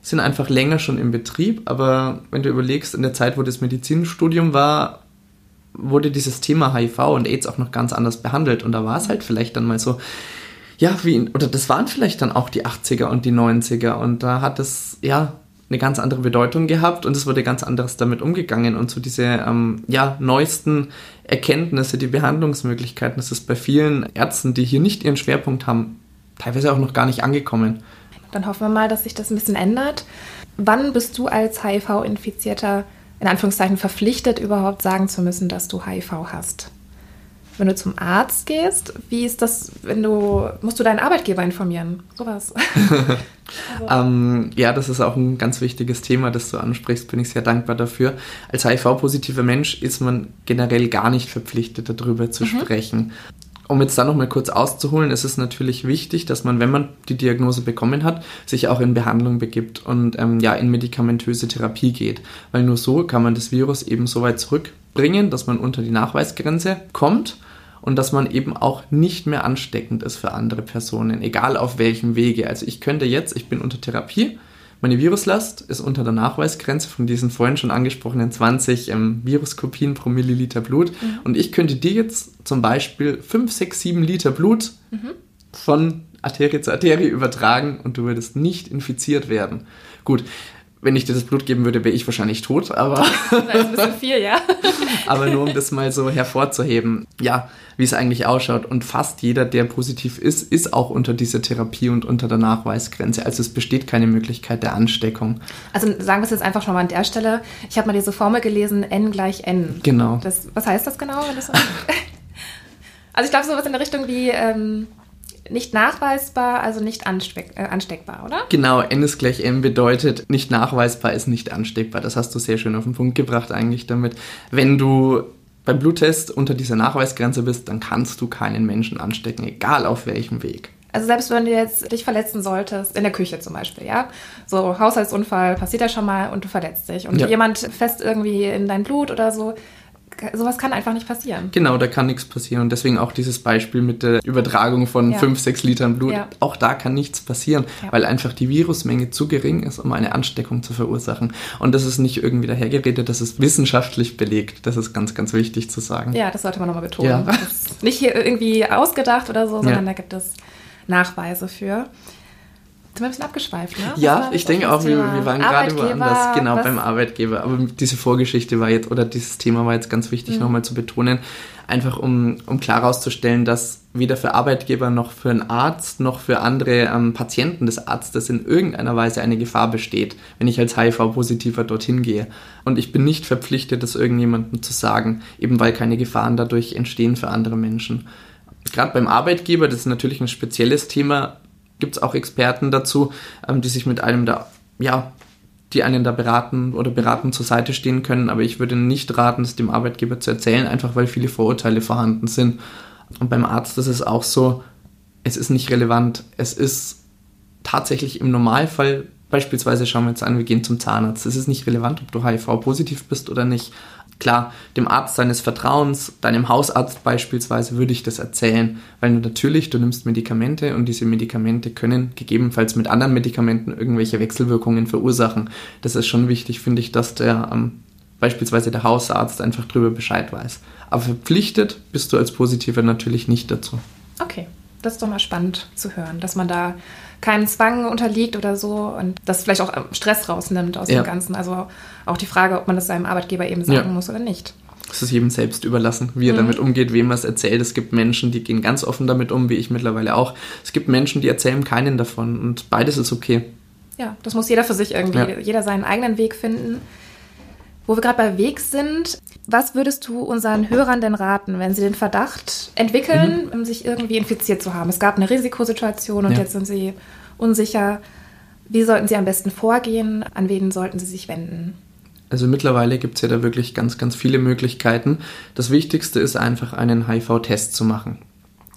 sind einfach länger schon im Betrieb, aber wenn du überlegst, in der Zeit, wo das Medizinstudium war, wurde dieses Thema HIV und AIDS auch noch ganz anders behandelt und da war es halt vielleicht dann mal so, ja, wie, oder das waren vielleicht dann auch die 80er und die 90er und da hat es, ja, eine ganz andere Bedeutung gehabt und es wurde ganz anderes damit umgegangen und so diese, ähm, ja, neuesten Erkenntnisse, die Behandlungsmöglichkeiten, das ist bei vielen Ärzten, die hier nicht ihren Schwerpunkt haben, teilweise auch noch gar nicht angekommen. Dann hoffen wir mal, dass sich das ein bisschen ändert. Wann bist du als HIV-Infizierter in Anführungszeichen verpflichtet, überhaupt sagen zu müssen, dass du HIV hast? Wenn du zum Arzt gehst, wie ist das, wenn du, musst du deinen Arbeitgeber informieren? Sowas. also. ähm, ja, das ist auch ein ganz wichtiges Thema, das du ansprichst, bin ich sehr dankbar dafür. Als HIV-positiver Mensch ist man generell gar nicht verpflichtet, darüber zu mhm. sprechen. Um jetzt da nochmal kurz auszuholen, ist es natürlich wichtig, dass man, wenn man die Diagnose bekommen hat, sich auch in Behandlung begibt und ähm, ja in medikamentöse Therapie geht. Weil nur so kann man das Virus eben so weit zurückbringen, dass man unter die Nachweisgrenze kommt und dass man eben auch nicht mehr ansteckend ist für andere Personen, egal auf welchem Wege. Also ich könnte jetzt, ich bin unter Therapie, meine Viruslast ist unter der Nachweisgrenze von diesen vorhin schon angesprochenen 20 ähm, Viruskopien pro Milliliter Blut. Mhm. Und ich könnte dir jetzt zum Beispiel 5, 6, 7 Liter Blut mhm. von Arterie zu Arterie übertragen und du würdest nicht infiziert werden. Gut, wenn ich dir das Blut geben würde, wäre ich wahrscheinlich tot, aber. Das ist ein bisschen viel, ja. aber nur um das mal so hervorzuheben, ja, wie es eigentlich ausschaut. Und fast jeder, der positiv ist, ist auch unter dieser Therapie und unter der Nachweisgrenze. Also es besteht keine Möglichkeit der Ansteckung. Also sagen wir es jetzt einfach schon mal an der Stelle. Ich habe mal diese Formel gelesen, n gleich n. Genau. Das, was heißt das genau? Also ich glaube sowas in der Richtung wie. Ähm nicht nachweisbar, also nicht ansteck, äh, ansteckbar, oder? Genau, N ist gleich M bedeutet, nicht nachweisbar ist nicht ansteckbar. Das hast du sehr schön auf den Punkt gebracht eigentlich damit. Wenn du beim Bluttest unter dieser Nachweisgrenze bist, dann kannst du keinen Menschen anstecken, egal auf welchem Weg. Also selbst wenn du jetzt dich verletzen solltest, in der Küche zum Beispiel, ja, so Haushaltsunfall passiert ja schon mal und du verletzt dich und ja. jemand fest irgendwie in dein Blut oder so, sowas kann einfach nicht passieren. Genau, da kann nichts passieren. Und deswegen auch dieses Beispiel mit der Übertragung von ja. 5, 6 Litern Blut. Ja. Auch da kann nichts passieren, ja. weil einfach die Virusmenge zu gering ist, um eine Ansteckung zu verursachen. Und das ist nicht irgendwie dahergeredet, das ist wissenschaftlich belegt. Das ist ganz, ganz wichtig zu sagen. Ja, das sollte man nochmal betonen. Ja. Das ist nicht hier irgendwie ausgedacht oder so, sondern da gibt es Nachweise für. Sind wir ein bisschen abgeschweift, ne? Ja, ich denke auch, wir, wir, waren gerade woanders, genau, was? beim Arbeitgeber. Aber diese Vorgeschichte war jetzt, oder dieses Thema war jetzt ganz wichtig mhm. nochmal zu betonen, einfach um, um klar herauszustellen, dass weder für Arbeitgeber noch für einen Arzt noch für andere ähm, Patienten des Arztes in irgendeiner Weise eine Gefahr besteht, wenn ich als HIV-Positiver dorthin gehe. Und ich bin nicht verpflichtet, das irgendjemandem zu sagen, eben weil keine Gefahren dadurch entstehen für andere Menschen. Gerade beim Arbeitgeber, das ist natürlich ein spezielles Thema, gibt es auch Experten dazu, ähm, die sich mit einem da, ja, die einen da beraten oder beraten zur Seite stehen können. Aber ich würde nicht raten, es dem Arbeitgeber zu erzählen, einfach weil viele Vorurteile vorhanden sind. Und beim Arzt ist es auch so, es ist nicht relevant. Es ist tatsächlich im Normalfall, beispielsweise schauen wir jetzt an, wir gehen zum Zahnarzt. Es ist nicht relevant, ob du HIV-positiv bist oder nicht. Klar, dem Arzt deines Vertrauens, deinem Hausarzt beispielsweise, würde ich das erzählen, weil natürlich, du nimmst Medikamente und diese Medikamente können gegebenenfalls mit anderen Medikamenten irgendwelche Wechselwirkungen verursachen. Das ist schon wichtig, finde ich, dass der ähm, beispielsweise der Hausarzt einfach darüber Bescheid weiß. Aber verpflichtet bist du als Positiver natürlich nicht dazu. Okay, das ist doch mal spannend zu hören, dass man da keinem Zwang unterliegt oder so und das vielleicht auch Stress rausnimmt aus ja. dem Ganzen. Also auch die Frage, ob man das seinem Arbeitgeber eben sagen ja. muss oder nicht. Es ist jedem selbst überlassen, wie er mhm. damit umgeht, wem er es erzählt. Es gibt Menschen, die gehen ganz offen damit um, wie ich mittlerweile auch. Es gibt Menschen, die erzählen keinen davon und beides ist okay. Ja, das muss jeder für sich irgendwie, ja. jeder seinen eigenen Weg finden. Wo wir gerade bei Weg sind, was würdest du unseren Hörern denn raten, wenn sie den Verdacht entwickeln, mhm. sich irgendwie infiziert zu haben? Es gab eine Risikosituation und ja. jetzt sind sie unsicher. Wie sollten sie am besten vorgehen? An wen sollten sie sich wenden? Also mittlerweile gibt es ja da wirklich ganz, ganz viele Möglichkeiten. Das Wichtigste ist einfach einen HIV-Test zu machen.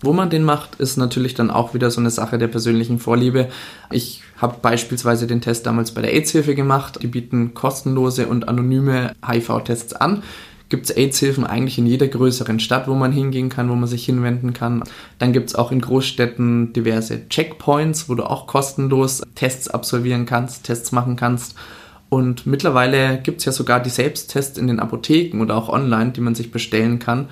Wo man den macht, ist natürlich dann auch wieder so eine Sache der persönlichen Vorliebe. Ich habe beispielsweise den Test damals bei der AIDS-Hilfe gemacht. Die bieten kostenlose und anonyme HIV-Tests an. Gibt es AIDS-Hilfen eigentlich in jeder größeren Stadt, wo man hingehen kann, wo man sich hinwenden kann. Dann gibt es auch in Großstädten diverse Checkpoints, wo du auch kostenlos Tests absolvieren kannst, Tests machen kannst. Und mittlerweile gibt es ja sogar die Selbsttests in den Apotheken oder auch online, die man sich bestellen kann.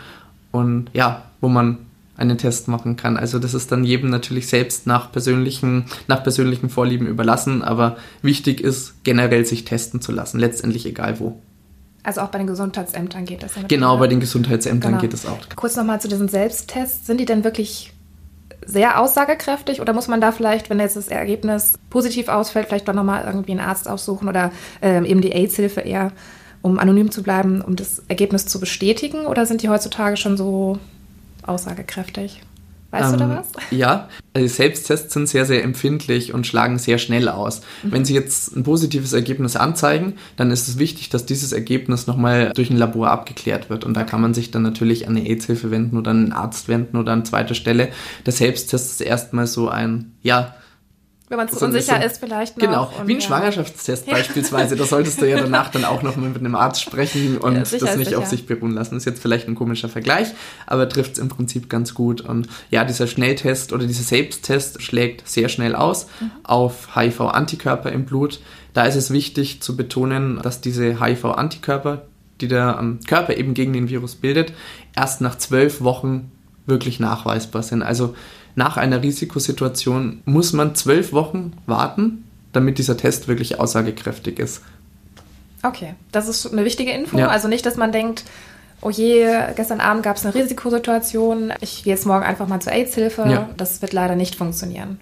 Und ja, wo man einen Test machen kann. Also das ist dann jedem natürlich selbst nach persönlichen, nach persönlichen Vorlieben überlassen, aber wichtig ist generell sich testen zu lassen, letztendlich egal wo. Also auch bei den Gesundheitsämtern geht das ja. Genau, bei den Gesundheitsämtern genau. geht es auch. Kurz nochmal zu diesen Selbsttests. Sind die denn wirklich sehr aussagekräftig oder muss man da vielleicht, wenn jetzt das Ergebnis positiv ausfällt, vielleicht doch nochmal irgendwie einen Arzt aufsuchen oder ähm, eben die AIDS-Hilfe eher, um anonym zu bleiben, um das Ergebnis zu bestätigen? Oder sind die heutzutage schon so aussagekräftig? Weißt ähm, du da ähm, was? Ja, also Selbsttests sind sehr, sehr empfindlich und schlagen sehr schnell aus. Mhm. Wenn sie jetzt ein positives Ergebnis anzeigen, dann ist es wichtig, dass dieses Ergebnis nochmal durch ein Labor abgeklärt wird. Und da kann man sich dann natürlich an eine AIDS-Hilfe wenden oder an einen Arzt wenden oder an zweiter Stelle. Der Selbsttest ist erstmal so ein, ja, wenn man zu so unsicher ist, vielleicht noch. Genau, wie ein ja. Schwangerschaftstest beispielsweise. Da solltest du ja danach dann auch noch mal mit einem Arzt sprechen und ja, das nicht sicher. auf sich beruhen lassen. Das ist jetzt vielleicht ein komischer Vergleich, aber trifft es im Prinzip ganz gut. Und ja, dieser Schnelltest oder dieser Selbsttest schlägt sehr schnell aus mhm. auf HIV-Antikörper im Blut. Da ist es wichtig zu betonen, dass diese HIV-Antikörper, die der ähm, Körper eben gegen den Virus bildet, erst nach zwölf Wochen wirklich nachweisbar sind. Also nach einer Risikosituation muss man zwölf Wochen warten, damit dieser Test wirklich aussagekräftig ist. Okay, das ist eine wichtige Info. Ja. Also nicht, dass man denkt, oh je, gestern Abend gab es eine Risikosituation, ich gehe jetzt morgen einfach mal zur AIDS-Hilfe. Ja. Das wird leider nicht funktionieren.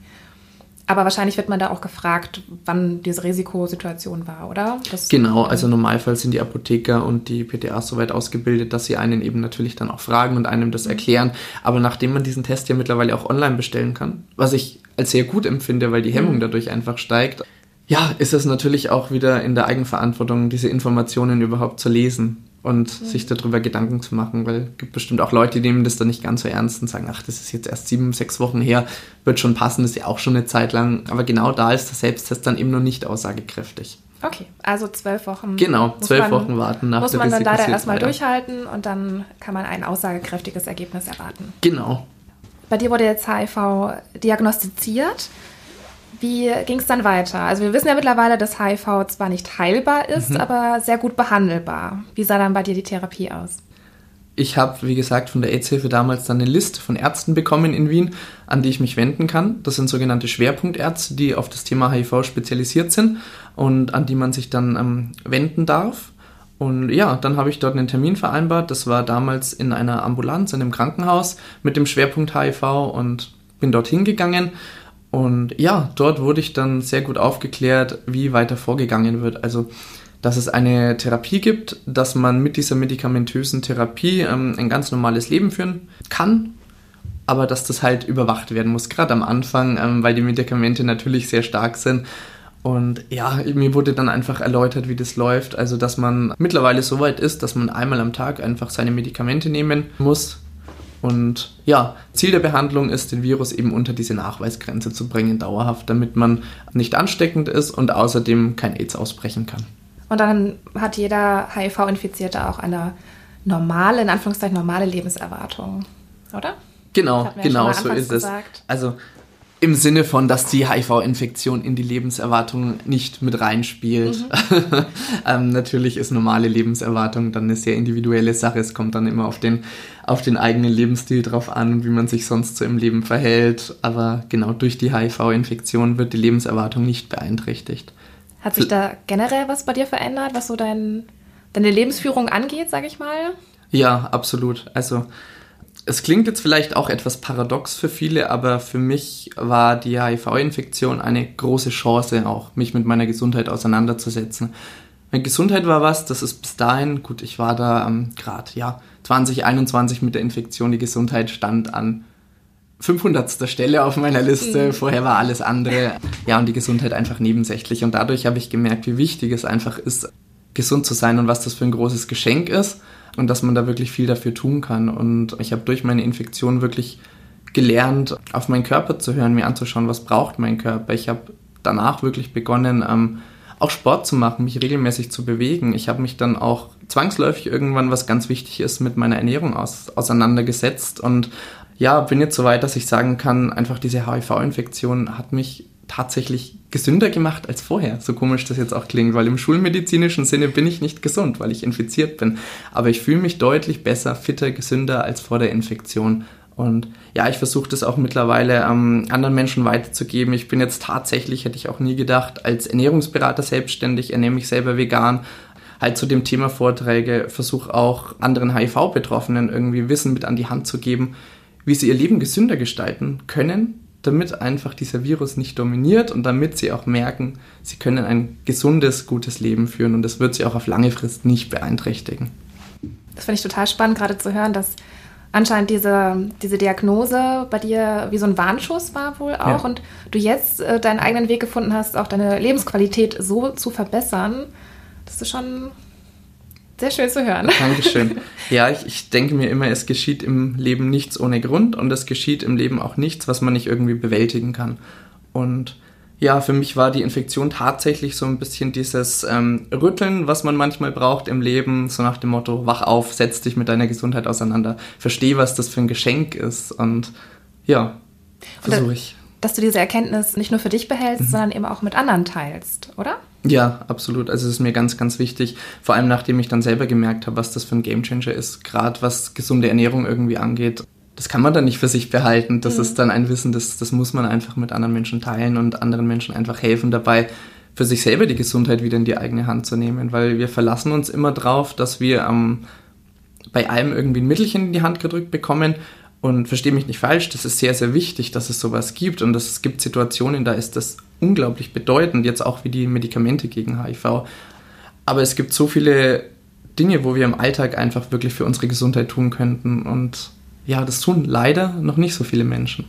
Aber wahrscheinlich wird man da auch gefragt, wann diese Risikosituation war, oder? Das genau, also im Normalfall sind die Apotheker und die PTAs so weit ausgebildet, dass sie einen eben natürlich dann auch fragen und einem das mhm. erklären. Aber nachdem man diesen Test ja mittlerweile auch online bestellen kann, was ich als sehr gut empfinde, weil die Hemmung mhm. dadurch einfach steigt, ja, ist es natürlich auch wieder in der Eigenverantwortung, diese Informationen überhaupt zu lesen und mhm. sich darüber Gedanken zu machen, weil es gibt bestimmt auch Leute, die nehmen das dann nicht ganz so ernst und sagen, ach, das ist jetzt erst sieben, sechs Wochen her, wird schon passen, das ist ja auch schon eine Zeit lang. Aber genau da ist der Selbsttest dann eben noch nicht aussagekräftig. Okay, also zwölf Wochen. Genau, zwölf Wochen warten nach Muss man dann leider erstmal durchhalten und dann kann man ein aussagekräftiges Ergebnis erwarten. Genau. Bei dir wurde jetzt HIV diagnostiziert. Wie ging es dann weiter? Also wir wissen ja mittlerweile, dass HIV zwar nicht heilbar ist, mhm. aber sehr gut behandelbar. Wie sah dann bei dir die Therapie aus? Ich habe, wie gesagt, von der AIDS-Hilfe damals dann eine Liste von Ärzten bekommen in Wien, an die ich mich wenden kann. Das sind sogenannte Schwerpunktärzte, die auf das Thema HIV spezialisiert sind und an die man sich dann ähm, wenden darf. Und ja, dann habe ich dort einen Termin vereinbart. Das war damals in einer Ambulanz, in einem Krankenhaus mit dem Schwerpunkt HIV und bin dorthin gegangen und ja, dort wurde ich dann sehr gut aufgeklärt, wie weiter vorgegangen wird. Also, dass es eine Therapie gibt, dass man mit dieser medikamentösen Therapie ähm, ein ganz normales Leben führen kann, aber dass das halt überwacht werden muss, gerade am Anfang, ähm, weil die Medikamente natürlich sehr stark sind. Und ja, mir wurde dann einfach erläutert, wie das läuft. Also, dass man mittlerweile so weit ist, dass man einmal am Tag einfach seine Medikamente nehmen muss, und ja, Ziel der Behandlung ist, den Virus eben unter diese Nachweisgrenze zu bringen, dauerhaft, damit man nicht ansteckend ist und außerdem kein AIDS ausbrechen kann. Und dann hat jeder HIV-Infizierte auch eine normale, in Anführungszeichen normale Lebenserwartung, oder? Genau, genau so ist gesagt. es. Also im Sinne von, dass die HIV-Infektion in die Lebenserwartung nicht mit reinspielt. Mhm. ähm, natürlich ist normale Lebenserwartung dann eine sehr individuelle Sache. Es kommt dann immer auf den, auf den eigenen Lebensstil drauf an, wie man sich sonst so im Leben verhält. Aber genau durch die HIV-Infektion wird die Lebenserwartung nicht beeinträchtigt. Hat sich da generell was bei dir verändert, was so dein, deine Lebensführung angeht, sag ich mal? Ja, absolut. Also es klingt jetzt vielleicht auch etwas paradox für viele, aber für mich war die HIV-Infektion eine große Chance, auch mich mit meiner Gesundheit auseinanderzusetzen. Meine Gesundheit war was, das ist bis dahin, gut, ich war da ähm, gerade, ja, 2021 mit der Infektion, die Gesundheit stand an 500. Stelle auf meiner Liste. Mhm. Vorher war alles andere. Ja, und die Gesundheit einfach nebensächlich. Und dadurch habe ich gemerkt, wie wichtig es einfach ist, gesund zu sein und was das für ein großes Geschenk ist und dass man da wirklich viel dafür tun kann. Und ich habe durch meine Infektion wirklich gelernt, auf meinen Körper zu hören, mir anzuschauen, was braucht mein Körper. Ich habe danach wirklich begonnen, ähm, auch Sport zu machen, mich regelmäßig zu bewegen. Ich habe mich dann auch zwangsläufig irgendwann, was ganz wichtig ist, mit meiner Ernährung aus, auseinandergesetzt und ja, bin jetzt so weit, dass ich sagen kann, einfach diese HIV-Infektion hat mich tatsächlich gesünder gemacht als vorher. So komisch das jetzt auch klingt, weil im schulmedizinischen Sinne bin ich nicht gesund, weil ich infiziert bin. Aber ich fühle mich deutlich besser, fitter, gesünder als vor der Infektion. Und ja, ich versuche das auch mittlerweile ähm, anderen Menschen weiterzugeben. Ich bin jetzt tatsächlich, hätte ich auch nie gedacht, als Ernährungsberater selbstständig, ernähre mich selber vegan, halt zu dem Thema Vorträge, versuche auch anderen HIV-Betroffenen irgendwie Wissen mit an die Hand zu geben, wie sie ihr Leben gesünder gestalten können, damit einfach dieser Virus nicht dominiert und damit sie auch merken, sie können ein gesundes, gutes Leben führen und das wird sie auch auf lange Frist nicht beeinträchtigen. Das finde ich total spannend, gerade zu hören, dass anscheinend diese, diese Diagnose bei dir wie so ein Warnschuss war wohl auch ja. und du jetzt äh, deinen eigenen Weg gefunden hast, auch deine Lebensqualität so zu verbessern. Das ist schon sehr schön zu hören. Dankeschön. Ja, ich, ich denke mir immer, es geschieht im Leben nichts ohne Grund und es geschieht im Leben auch nichts, was man nicht irgendwie bewältigen kann. Und ja, für mich war die Infektion tatsächlich so ein bisschen dieses ähm, Rütteln, was man manchmal braucht im Leben, so nach dem Motto, wach auf, setz dich mit deiner Gesundheit auseinander, versteh, was das für ein Geschenk ist und ja, versuche ich. Dass du diese Erkenntnis nicht nur für dich behältst, mhm. sondern eben auch mit anderen teilst, oder? Ja, absolut. Also es ist mir ganz, ganz wichtig. Vor allem nachdem ich dann selber gemerkt habe, was das für ein Gamechanger ist, gerade was gesunde Ernährung irgendwie angeht. Das kann man dann nicht für sich behalten. Das mhm. ist dann ein Wissen, das, das muss man einfach mit anderen Menschen teilen und anderen Menschen einfach helfen dabei, für sich selber die Gesundheit wieder in die eigene Hand zu nehmen. Weil wir verlassen uns immer drauf, dass wir ähm, bei allem irgendwie ein Mittelchen in die Hand gedrückt bekommen und verstehe mich nicht falsch, das ist sehr, sehr wichtig, dass es sowas gibt. Und es gibt Situationen, da ist das unglaublich bedeutend, jetzt auch wie die Medikamente gegen HIV. Aber es gibt so viele Dinge, wo wir im Alltag einfach wirklich für unsere Gesundheit tun könnten. Und ja, das tun leider noch nicht so viele Menschen.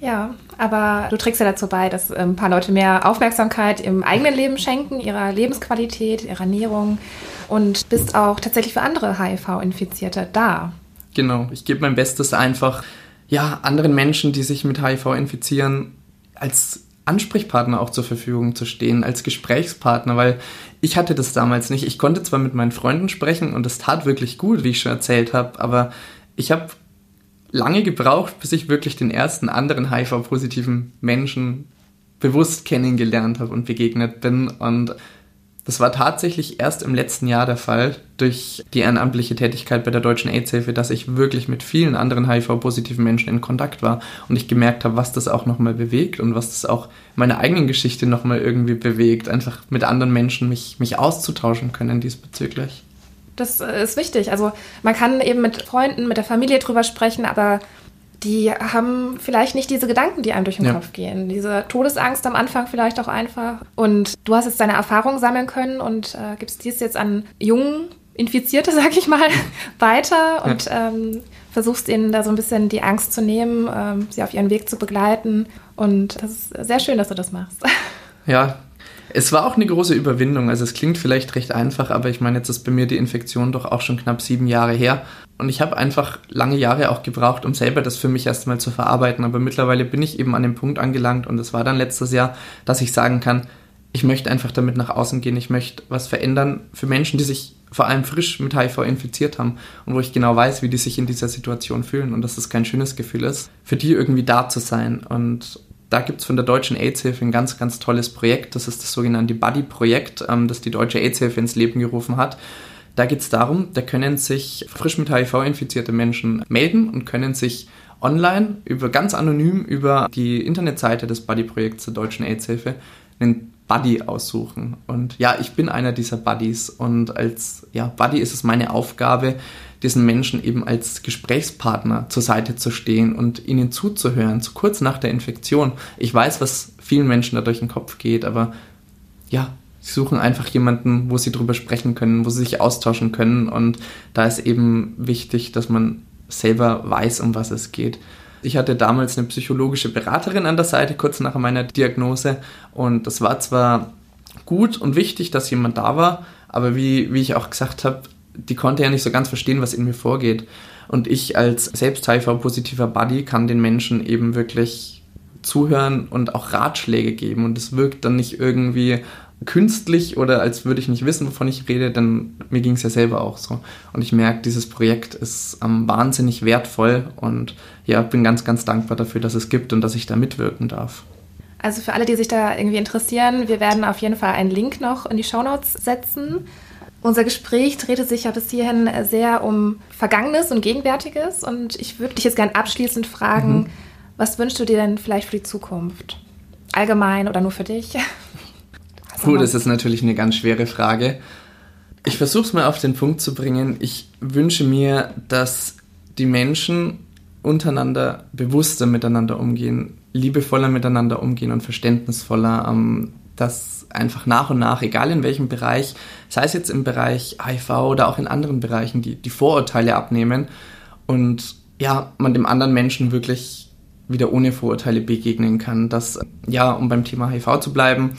Ja, aber du trägst ja dazu bei, dass ein paar Leute mehr Aufmerksamkeit im eigenen Leben schenken, ihrer Lebensqualität, ihrer Ernährung und bist auch tatsächlich für andere HIV-Infizierte da. Genau, ich gebe mein Bestes einfach, ja, anderen Menschen, die sich mit HIV infizieren, als Ansprechpartner auch zur Verfügung zu stehen, als Gesprächspartner, weil ich hatte das damals nicht. Ich konnte zwar mit meinen Freunden sprechen und es tat wirklich gut, wie ich schon erzählt habe, aber ich habe lange gebraucht, bis ich wirklich den ersten anderen HIV-positiven Menschen bewusst kennengelernt habe und begegnet bin und das war tatsächlich erst im letzten Jahr der Fall durch die ehrenamtliche Tätigkeit bei der Deutschen AIDS-Hilfe, dass ich wirklich mit vielen anderen HIV-positiven Menschen in Kontakt war und ich gemerkt habe, was das auch nochmal bewegt und was das auch meine eigenen Geschichte nochmal irgendwie bewegt, einfach mit anderen Menschen mich, mich auszutauschen können diesbezüglich. Das ist wichtig. Also man kann eben mit Freunden, mit der Familie drüber sprechen, aber die haben vielleicht nicht diese Gedanken, die einem durch den ja. Kopf gehen. Diese Todesangst am Anfang vielleicht auch einfach. Und du hast jetzt deine Erfahrung sammeln können und äh, gibst dies jetzt an jungen Infizierte, sag ich mal, weiter und ja. ähm, versuchst ihnen da so ein bisschen die Angst zu nehmen, ähm, sie auf ihren Weg zu begleiten. Und das ist sehr schön, dass du das machst. Ja, es war auch eine große Überwindung. Also es klingt vielleicht recht einfach, aber ich meine, jetzt ist bei mir die Infektion doch auch schon knapp sieben Jahre her. Und ich habe einfach lange Jahre auch gebraucht, um selber das für mich erstmal zu verarbeiten. Aber mittlerweile bin ich eben an dem Punkt angelangt und es war dann letztes Jahr, dass ich sagen kann, ich möchte einfach damit nach außen gehen. Ich möchte was verändern für Menschen, die sich vor allem frisch mit HIV infiziert haben und wo ich genau weiß, wie die sich in dieser Situation fühlen und dass das kein schönes Gefühl ist, für die irgendwie da zu sein. Und da gibt es von der Deutschen AIDS-Hilfe ein ganz, ganz tolles Projekt. Das ist das sogenannte Buddy-Projekt, ähm, das die Deutsche AIDS-Hilfe ins Leben gerufen hat. Da geht es darum, da können sich frisch mit HIV infizierte Menschen melden und können sich online über ganz anonym über die Internetseite des Buddy-Projekts der Deutschen AIDS-Hilfe einen Buddy aussuchen. Und ja, ich bin einer dieser Buddies und als ja, Buddy ist es meine Aufgabe, diesen Menschen eben als Gesprächspartner zur Seite zu stehen und ihnen zuzuhören, so kurz nach der Infektion. Ich weiß, was vielen Menschen da durch den Kopf geht, aber ja, sie suchen einfach jemanden, wo sie drüber sprechen können, wo sie sich austauschen können und da ist eben wichtig, dass man selber weiß, um was es geht. Ich hatte damals eine psychologische Beraterin an der Seite, kurz nach meiner Diagnose und das war zwar gut und wichtig, dass jemand da war, aber wie, wie ich auch gesagt habe, die konnte ja nicht so ganz verstehen, was in mir vorgeht. Und ich als selbst HIV-positiver Buddy kann den Menschen eben wirklich zuhören und auch Ratschläge geben. Und es wirkt dann nicht irgendwie künstlich oder als würde ich nicht wissen, wovon ich rede, denn mir ging es ja selber auch so. Und ich merke, dieses Projekt ist ähm, wahnsinnig wertvoll und ja, bin ganz, ganz dankbar dafür, dass es gibt und dass ich da mitwirken darf. Also für alle, die sich da irgendwie interessieren, wir werden auf jeden Fall einen Link noch in die Shownotes setzen. Unser Gespräch drehte sich ja bis hierhin sehr um Vergangenes und Gegenwärtiges und ich würde dich jetzt gerne abschließend fragen, mhm. was wünschst du dir denn vielleicht für die Zukunft? Allgemein oder nur für dich? Puh, das ist natürlich eine ganz schwere Frage. Ich versuche es mal auf den Punkt zu bringen. Ich wünsche mir, dass die Menschen untereinander bewusster miteinander umgehen, liebevoller miteinander umgehen und verständnisvoller, ähm, dass einfach nach und nach, egal in welchem Bereich, sei es jetzt im Bereich HIV oder auch in anderen Bereichen, die, die Vorurteile abnehmen und ja, man dem anderen Menschen wirklich wieder ohne Vorurteile begegnen kann. Dass, ja, um beim Thema HIV zu bleiben,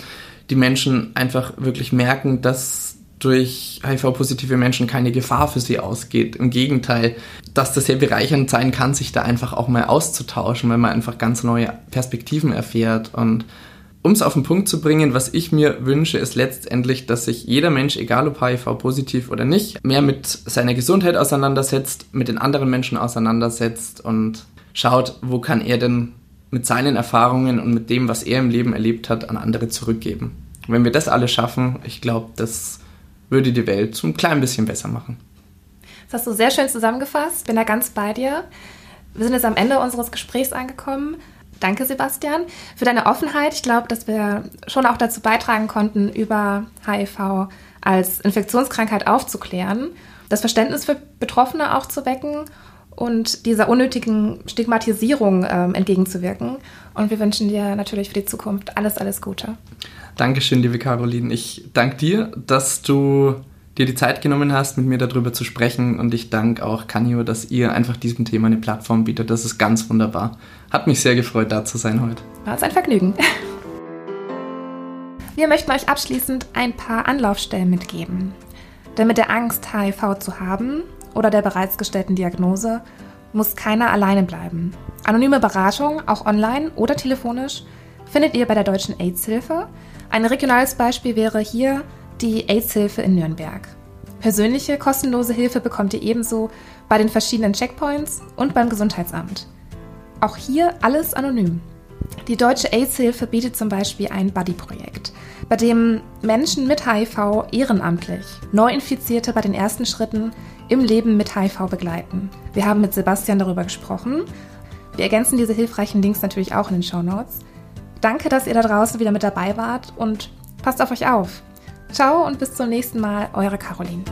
die Menschen einfach wirklich merken, dass durch HIV-positive Menschen keine Gefahr für sie ausgeht. Im Gegenteil, dass das sehr bereichernd sein kann, sich da einfach auch mal auszutauschen, weil man einfach ganz neue Perspektiven erfährt. Und um es auf den Punkt zu bringen, was ich mir wünsche, ist letztendlich, dass sich jeder Mensch, egal ob HIV-positiv oder nicht, mehr mit seiner Gesundheit auseinandersetzt, mit den anderen Menschen auseinandersetzt und schaut, wo kann er denn mit seinen Erfahrungen und mit dem, was er im Leben erlebt hat, an andere zurückgeben. Wenn wir das alle schaffen, ich glaube, das würde die Welt so ein klein bisschen besser machen. Das hast du sehr schön zusammengefasst. Bin da ganz bei dir. Wir sind jetzt am Ende unseres Gesprächs angekommen. Danke, Sebastian, für deine Offenheit. Ich glaube, dass wir schon auch dazu beitragen konnten, über HIV als Infektionskrankheit aufzuklären, das Verständnis für Betroffene auch zu wecken und dieser unnötigen Stigmatisierung ähm, entgegenzuwirken. Und wir wünschen dir natürlich für die Zukunft alles, alles Gute. Dankeschön, liebe Caroline. Ich danke dir, dass du dir die Zeit genommen hast, mit mir darüber zu sprechen. Und ich danke auch Canio, dass ihr einfach diesem Thema eine Plattform bietet. Das ist ganz wunderbar. Hat mich sehr gefreut, da zu sein heute. War es ein Vergnügen. Wir möchten euch abschließend ein paar Anlaufstellen mitgeben. Denn mit der Angst, HIV zu haben oder der bereits gestellten Diagnose muss keiner alleine bleiben. Anonyme Beratung, auch online oder telefonisch, findet ihr bei der Deutschen AIDS-Hilfe. Ein regionales Beispiel wäre hier die AIDS-Hilfe in Nürnberg. Persönliche kostenlose Hilfe bekommt ihr ebenso bei den verschiedenen Checkpoints und beim Gesundheitsamt. Auch hier alles anonym. Die Deutsche AIDS-Hilfe bietet zum Beispiel ein Buddy-Projekt, bei dem Menschen mit HIV ehrenamtlich Neuinfizierte bei den ersten Schritten im Leben mit HIV begleiten. Wir haben mit Sebastian darüber gesprochen. Wir ergänzen diese hilfreichen Links natürlich auch in den Show Notes. Danke, dass ihr da draußen wieder mit dabei wart und passt auf euch auf. Ciao und bis zum nächsten Mal, eure Caroline.